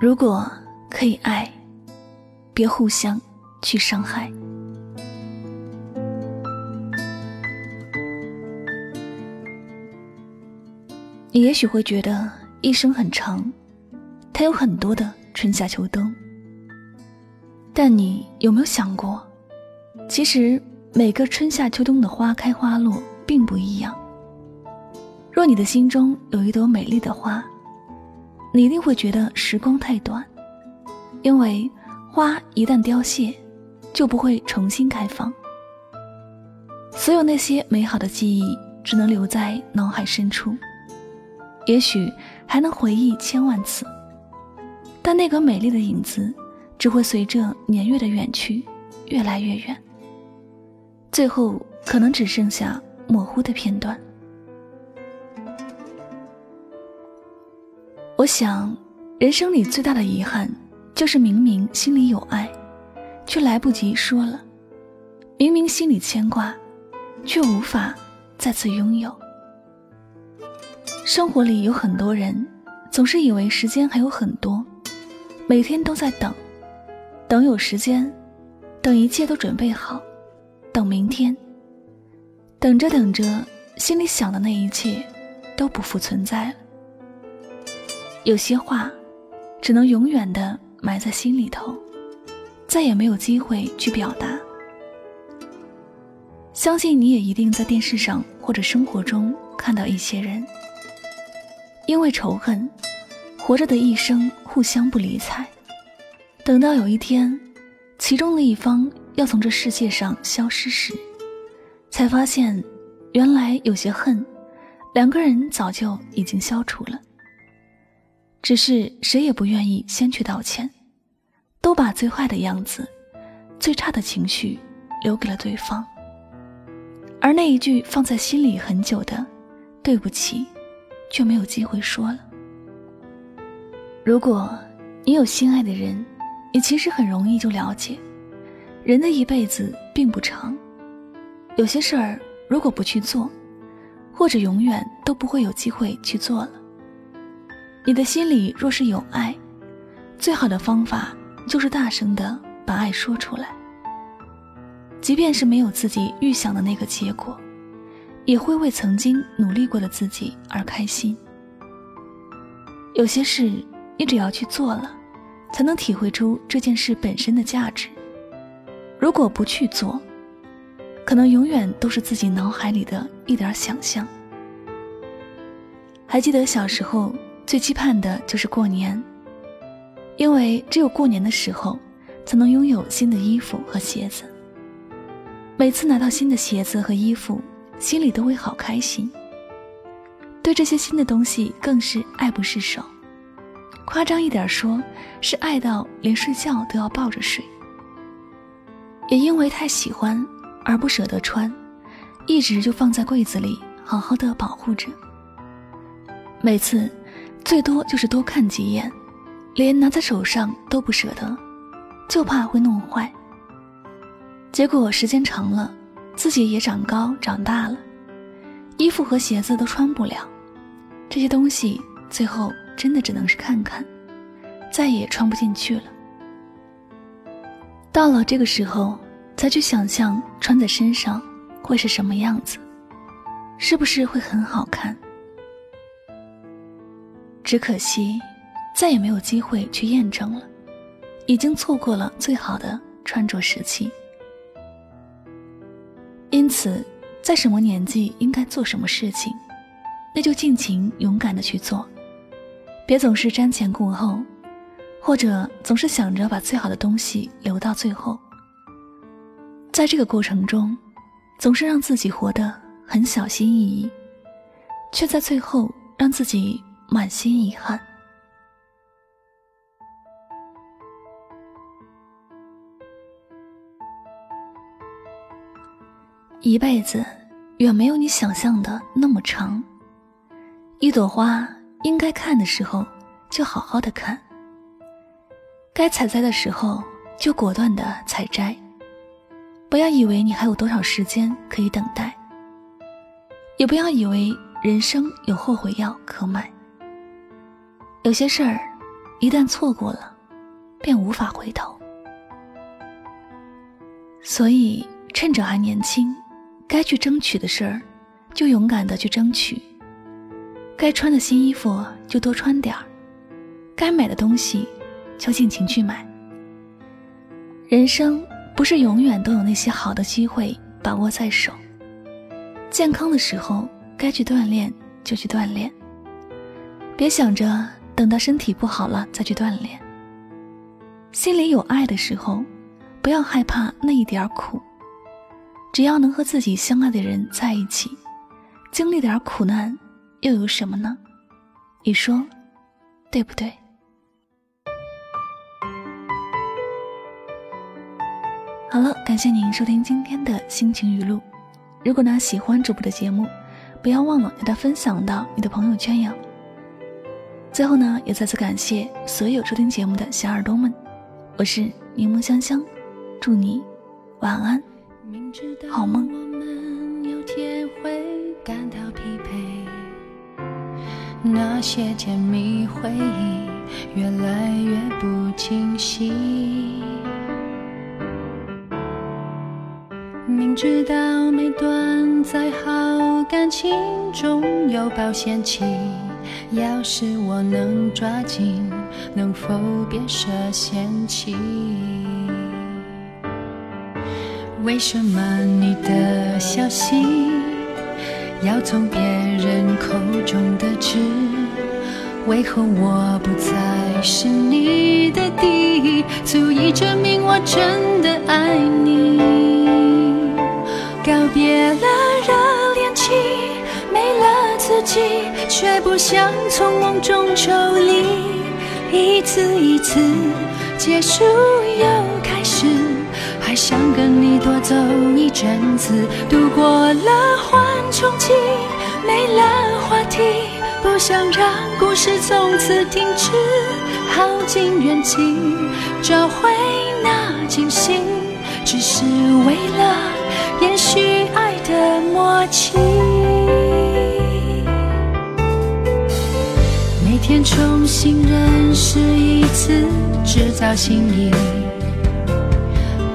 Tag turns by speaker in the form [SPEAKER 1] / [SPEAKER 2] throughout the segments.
[SPEAKER 1] 如果可以爱，别互相去伤害。你也许会觉得一生很长，它有很多的春夏秋冬。但你有没有想过，其实每个春夏秋冬的花开花落并不一样。若你的心中有一朵美丽的花，你一定会觉得时光太短，因为花一旦凋谢，就不会重新开放。所有那些美好的记忆，只能留在脑海深处。也许还能回忆千万次，但那个美丽的影子，只会随着年月的远去，越来越远。最后可能只剩下模糊的片段。我想，人生里最大的遗憾，就是明明心里有爱，却来不及说了；明明心里牵挂，却无法再次拥有。生活里有很多人，总是以为时间还有很多，每天都在等，等有时间，等一切都准备好，等明天。等着等着，心里想的那一切都不复存在了。有些话，只能永远的埋在心里头，再也没有机会去表达。相信你也一定在电视上或者生活中看到一些人。因为仇恨，活着的一生互相不理睬，等到有一天，其中的一方要从这世界上消失时，才发现，原来有些恨，两个人早就已经消除了。只是谁也不愿意先去道歉，都把最坏的样子、最差的情绪留给了对方，而那一句放在心里很久的“对不起”。却没有机会说了。如果你有心爱的人，你其实很容易就了解，人的一辈子并不长，有些事儿如果不去做，或者永远都不会有机会去做了。你的心里若是有爱，最好的方法就是大声的把爱说出来，即便是没有自己预想的那个结果。也会为曾经努力过的自己而开心。有些事，你只要去做了，才能体会出这件事本身的价值。如果不去做，可能永远都是自己脑海里的一点想象。还记得小时候最期盼的就是过年，因为只有过年的时候，才能拥有新的衣服和鞋子。每次拿到新的鞋子和衣服。心里都会好开心，对这些新的东西更是爱不释手。夸张一点说，是爱到连睡觉都要抱着睡。也因为太喜欢而不舍得穿，一直就放在柜子里，好好的保护着。每次最多就是多看几眼，连拿在手上都不舍得，就怕会弄坏。结果时间长了。自己也长高长大了，衣服和鞋子都穿不了，这些东西最后真的只能是看看，再也穿不进去了。到了这个时候，才去想象穿在身上会是什么样子，是不是会很好看？只可惜，再也没有机会去验证了，已经错过了最好的穿着时期。因此，在什么年纪应该做什么事情，那就尽情勇敢的去做，别总是瞻前顾后，或者总是想着把最好的东西留到最后。在这个过程中，总是让自己活得很小心翼翼，却在最后让自己满心遗憾。一辈子远没有你想象的那么长。一朵花应该看的时候就好好的看，该采摘的时候就果断的采摘，不要以为你还有多少时间可以等待，也不要以为人生有后悔药可买。有些事儿，一旦错过了，便无法回头。所以，趁着还年轻，该去争取的事儿，就勇敢的去争取；该穿的新衣服就多穿点儿，该买的东西就尽情去买。人生不是永远都有那些好的机会把握在手。健康的时候该去锻炼就去锻炼，别想着等到身体不好了再去锻炼。心里有爱的时候，不要害怕那一点苦。只要能和自己相爱的人在一起，经历点苦难又有什么呢？你说，对不对？好了，感谢您收听今天的心情语录。如果呢喜欢主播的节目，不要忘了给它分享到你的朋友圈哟。最后呢，也再次感谢所有收听节目的小耳朵们，我是柠檬香香，祝你晚安，好梦。
[SPEAKER 2] 那些甜蜜回忆越来越不清晰。明知道每段再好感情总有保鲜期，要是我能抓紧，能否别设限期？为什么你的消息要从别人口中得知？为何我不再是你的第一，足以证明我真的爱你？告别了热恋期，没了自己，却不想从梦中抽离。一次一次结束又开始，还想跟你多走一阵子。度过了花冲期，没了话题，不想让故事从此停止。耗尽元气找回那惊喜，只是为了。延续爱的默契，每天重新认识一次，制造心意，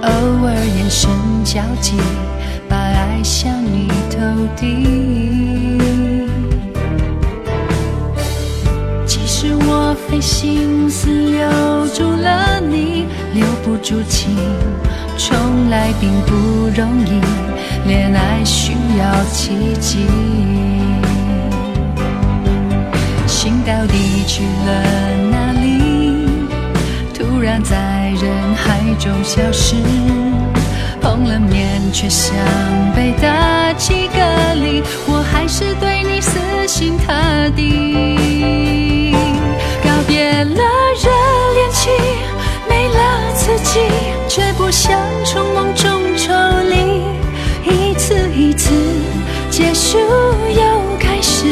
[SPEAKER 2] 偶尔眼神交集，爱向你投递。即使我费心思留住了你，留不住情。从来并不容易，恋爱需要奇迹。心到底去了哪里？突然在人海中消失，碰了面却像被大气隔离。我还是对你死心塌地，告别了热恋期，没了刺激。却不想从梦中抽离，一次一次结束又开始，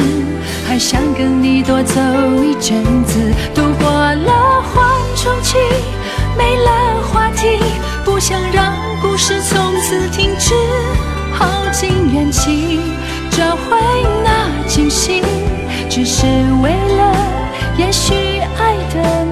[SPEAKER 2] 还想跟你多走一阵子。度过了缓冲期，没了话题，不想让故事从此停止。耗尽元气找回那惊喜，只是为了延续爱的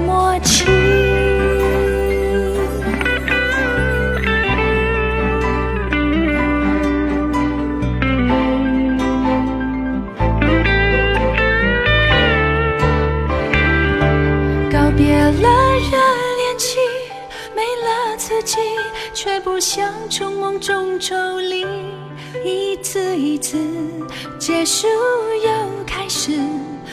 [SPEAKER 2] 一次一次结束又开始，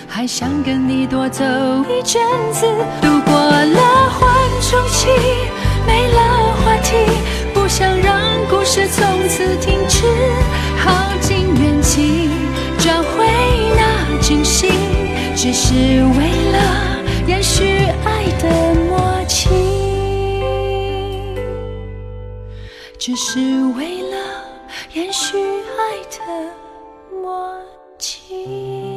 [SPEAKER 2] 还想跟你多走一阵子。度过了缓冲期，没了话题，不想让故事从此停止。耗尽元气找回那惊喜，只是为了延续爱的默契。只是为了延续爱的默契。